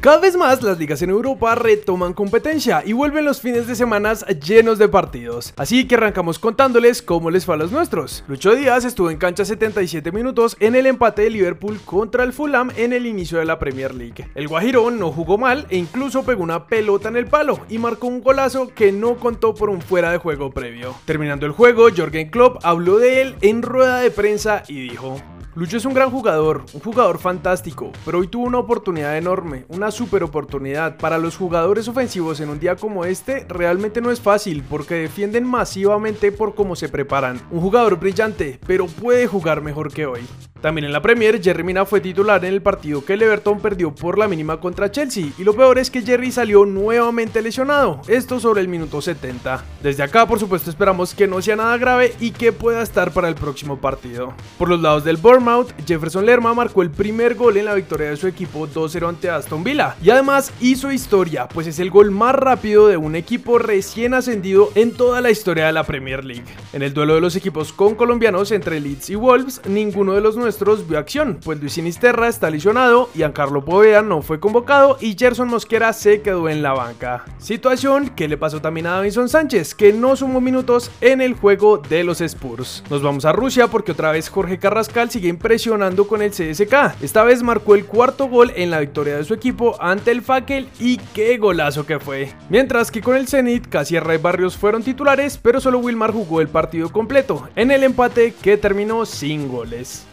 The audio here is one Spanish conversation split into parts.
Cada vez más las ligas en Europa retoman competencia y vuelven los fines de semana llenos de partidos. Así que arrancamos contándoles cómo les fue a los nuestros. Lucho Díaz estuvo en cancha 77 minutos en el empate de Liverpool contra el Fulham en el inicio de la Premier League. El Guajirón no jugó mal e incluso pegó una pelota en el palo y marcó un golazo que no contó por un fuera de juego previo. Terminando el juego, Jorgen Klopp habló de él en rueda de prensa y dijo: Lucho es un gran jugador, un jugador fantástico, pero hoy tuvo una oportunidad enorme, una super oportunidad. Para los jugadores ofensivos en un día como este, realmente no es fácil porque defienden masivamente por cómo se preparan. Un jugador brillante, pero puede jugar mejor que hoy. También en la Premier, Jerry Mina fue titular en el partido que el Everton perdió por la mínima contra Chelsea, y lo peor es que Jerry salió nuevamente lesionado, esto sobre el minuto 70. Desde acá, por supuesto, esperamos que no sea nada grave y que pueda estar para el próximo partido. Por los lados del Bournemouth, Jefferson Lerma marcó el primer gol en la victoria de su equipo 2-0 ante Aston Villa, y además hizo historia, pues es el gol más rápido de un equipo recién ascendido en toda la historia de la Premier League. En el duelo de los equipos con colombianos entre Leeds y Wolves, ninguno de los nuestros vio acción, pues Luis Sinisterra está lesionado, Giancarlo Poveda no fue convocado y Gerson Mosquera se quedó en la banca. Situación que le pasó también a Davison Sánchez, que no sumó minutos en el juego de los Spurs. Nos vamos a Rusia porque otra vez Jorge Carrascal sigue impresionando con el CSK. Esta vez marcó el cuarto gol en la victoria de su equipo ante el Fakel y qué golazo que fue. Mientras que con el Zenit, Casierra y Barrios fueron titulares, pero solo Wilmar jugó el partido completo, en el empate que terminó sin goles.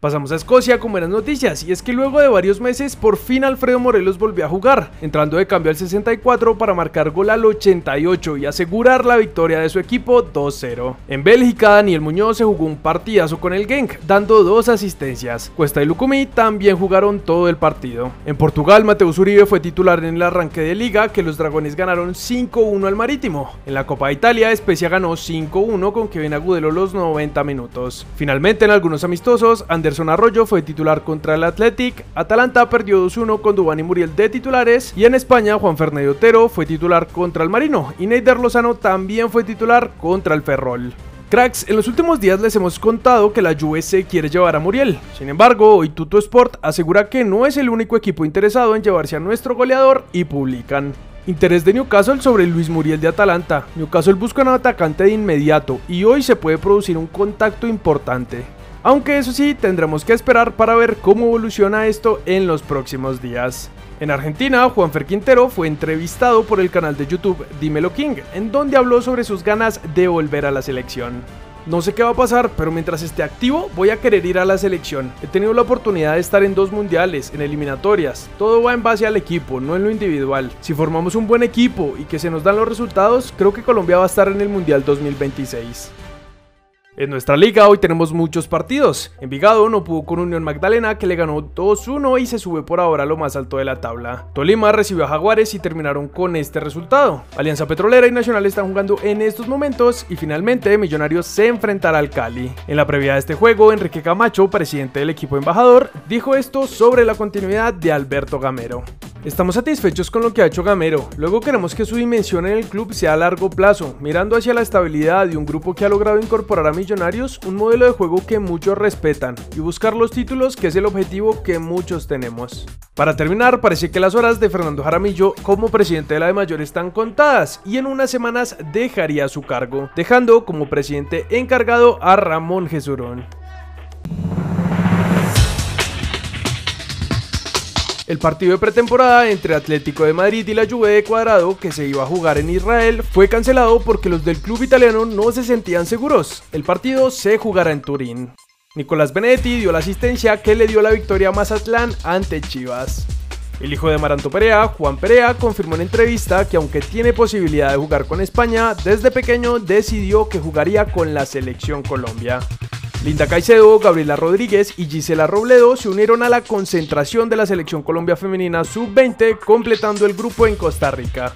Pasamos a Escocia con buenas noticias, y es que luego de varios meses, por fin Alfredo Morelos volvió a jugar, entrando de cambio al 64 para marcar gol al 88 y asegurar la victoria de su equipo 2-0. En Bélgica, Daniel Muñoz se jugó un partidazo con el Genk, dando dos asistencias. Cuesta y Lucumí también jugaron todo el partido. En Portugal, Mateus Uribe fue titular en el arranque de liga, que los dragones ganaron 5-1 al Marítimo. En la Copa de Italia, Especia ganó 5-1 con Kevin Agudelo los 90 minutos. Finalmente, en algunos amistosos, Anderson Arroyo fue titular contra el Athletic, Atalanta perdió 2-1 con Dubán y Muriel de titulares y en España Juan Fernando Otero fue titular contra el Marino y Neider Lozano también fue titular contra el Ferrol. Cracks, en los últimos días les hemos contado que la Juve se quiere llevar a Muriel. Sin embargo, hoy Tuto Sport asegura que no es el único equipo interesado en llevarse a nuestro goleador y publican. Interés de Newcastle sobre Luis Muriel de Atalanta. Newcastle busca un atacante de inmediato y hoy se puede producir un contacto importante. Aunque eso sí, tendremos que esperar para ver cómo evoluciona esto en los próximos días. En Argentina, Juanfer Quintero fue entrevistado por el canal de YouTube Dímelo King, en donde habló sobre sus ganas de volver a la selección. No sé qué va a pasar, pero mientras esté activo voy a querer ir a la selección. He tenido la oportunidad de estar en dos mundiales, en eliminatorias. Todo va en base al equipo, no en lo individual. Si formamos un buen equipo y que se nos dan los resultados, creo que Colombia va a estar en el Mundial 2026. En nuestra liga hoy tenemos muchos partidos. Envigado no pudo con Unión Magdalena que le ganó 2-1 y se sube por ahora a lo más alto de la tabla. Tolima recibió a Jaguares y terminaron con este resultado. Alianza Petrolera y Nacional están jugando en estos momentos y finalmente Millonarios se enfrentará al Cali. En la previa de este juego, Enrique Camacho, presidente del equipo embajador, dijo esto sobre la continuidad de Alberto Gamero. Estamos satisfechos con lo que ha hecho Gamero, luego queremos que su dimensión en el club sea a largo plazo, mirando hacia la estabilidad de un grupo que ha logrado incorporar a Millonarios un modelo de juego que muchos respetan y buscar los títulos que es el objetivo que muchos tenemos. Para terminar, parece que las horas de Fernando Jaramillo como presidente de la de Mayor están contadas y en unas semanas dejaría su cargo, dejando como presidente encargado a Ramón Jesurón. El partido de pretemporada entre Atlético de Madrid y la Juve de Cuadrado, que se iba a jugar en Israel, fue cancelado porque los del club italiano no se sentían seguros. El partido se jugará en Turín. Nicolás Benetti dio la asistencia que le dio la victoria a Mazatlán ante Chivas. El hijo de Maranto Perea, Juan Perea, confirmó en entrevista que aunque tiene posibilidad de jugar con España, desde pequeño decidió que jugaría con la selección Colombia. Linda Caicedo, Gabriela Rodríguez y Gisela Robledo se unieron a la concentración de la Selección Colombia Femenina Sub-20, completando el grupo en Costa Rica.